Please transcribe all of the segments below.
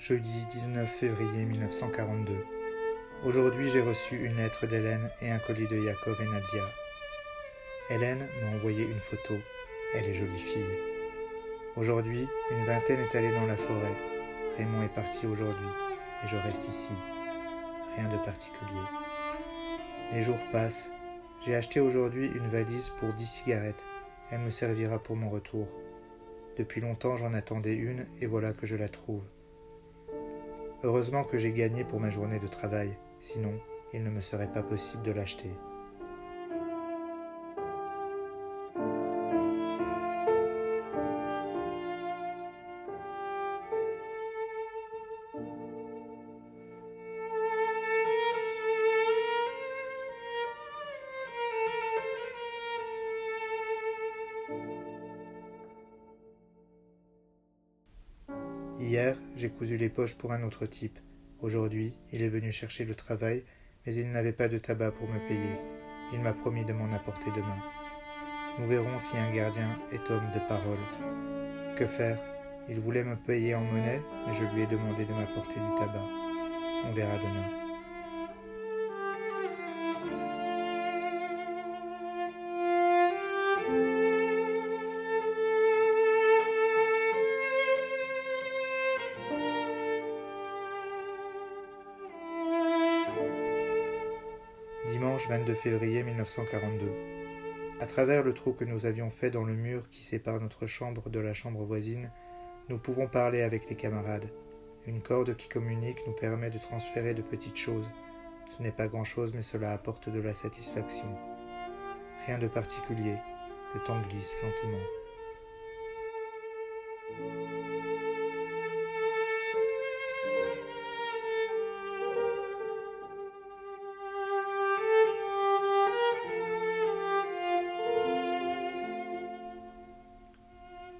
Jeudi 19 février 1942. Aujourd'hui, j'ai reçu une lettre d'Hélène et un colis de Jacob et Nadia. Hélène m'a envoyé une photo. Elle est jolie fille. Aujourd'hui, une vingtaine est allée dans la forêt. Raymond est parti aujourd'hui et je reste ici. Rien de particulier. Les jours passent. J'ai acheté aujourd'hui une valise pour 10 cigarettes. Elle me servira pour mon retour. Depuis longtemps j'en attendais une et voilà que je la trouve. Heureusement que j'ai gagné pour ma journée de travail, sinon il ne me serait pas possible de l'acheter. Hier, j'ai cousu les poches pour un autre type. Aujourd'hui, il est venu chercher le travail, mais il n'avait pas de tabac pour me payer. Il m'a promis de m'en apporter demain. Nous verrons si un gardien est homme de parole. Que faire? Il voulait me payer en monnaie, mais je lui ai demandé de m'apporter du tabac. On verra demain. Dimanche 22 février 1942. À travers le trou que nous avions fait dans le mur qui sépare notre chambre de la chambre voisine, nous pouvons parler avec les camarades. Une corde qui communique nous permet de transférer de petites choses. Ce n'est pas grand-chose, mais cela apporte de la satisfaction. Rien de particulier. Le temps glisse lentement.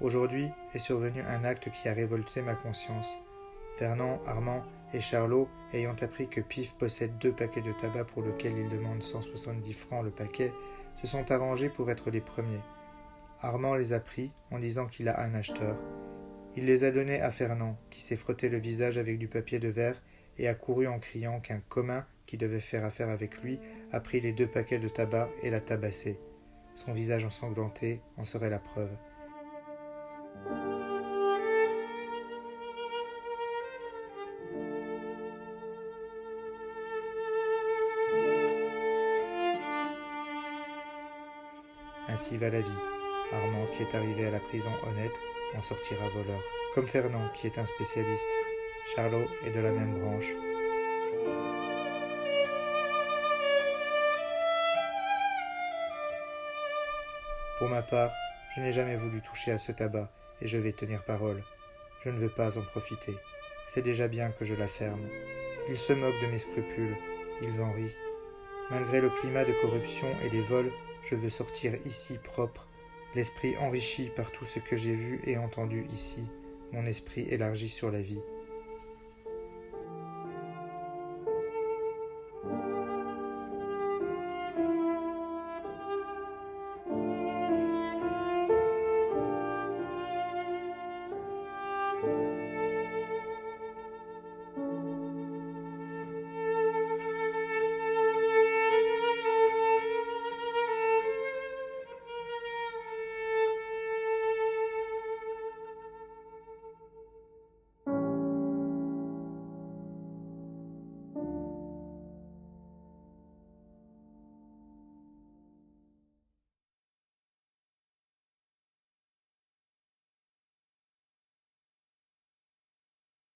Aujourd'hui est survenu un acte qui a révolté ma conscience. Fernand, Armand et Charlot, ayant appris que Pif possède deux paquets de tabac pour lesquels il demande 170 francs le paquet, se sont arrangés pour être les premiers. Armand les a pris en disant qu'il a un acheteur. Il les a donnés à Fernand, qui s'est frotté le visage avec du papier de verre et a couru en criant qu'un commun qui devait faire affaire avec lui a pris les deux paquets de tabac et l'a tabassé. Son visage ensanglanté en serait la preuve. Ainsi va la vie. Armand, qui est arrivé à la prison honnête, en sortira voleur. Comme Fernand, qui est un spécialiste. Charlot est de la même branche. Pour ma part, je n'ai jamais voulu toucher à ce tabac, et je vais tenir parole. Je ne veux pas en profiter. C'est déjà bien que je la ferme. Ils se moquent de mes scrupules, ils en rient. Malgré le climat de corruption et les vols, je veux sortir ici propre, l'esprit enrichi par tout ce que j'ai vu et entendu ici, mon esprit élargi sur la vie.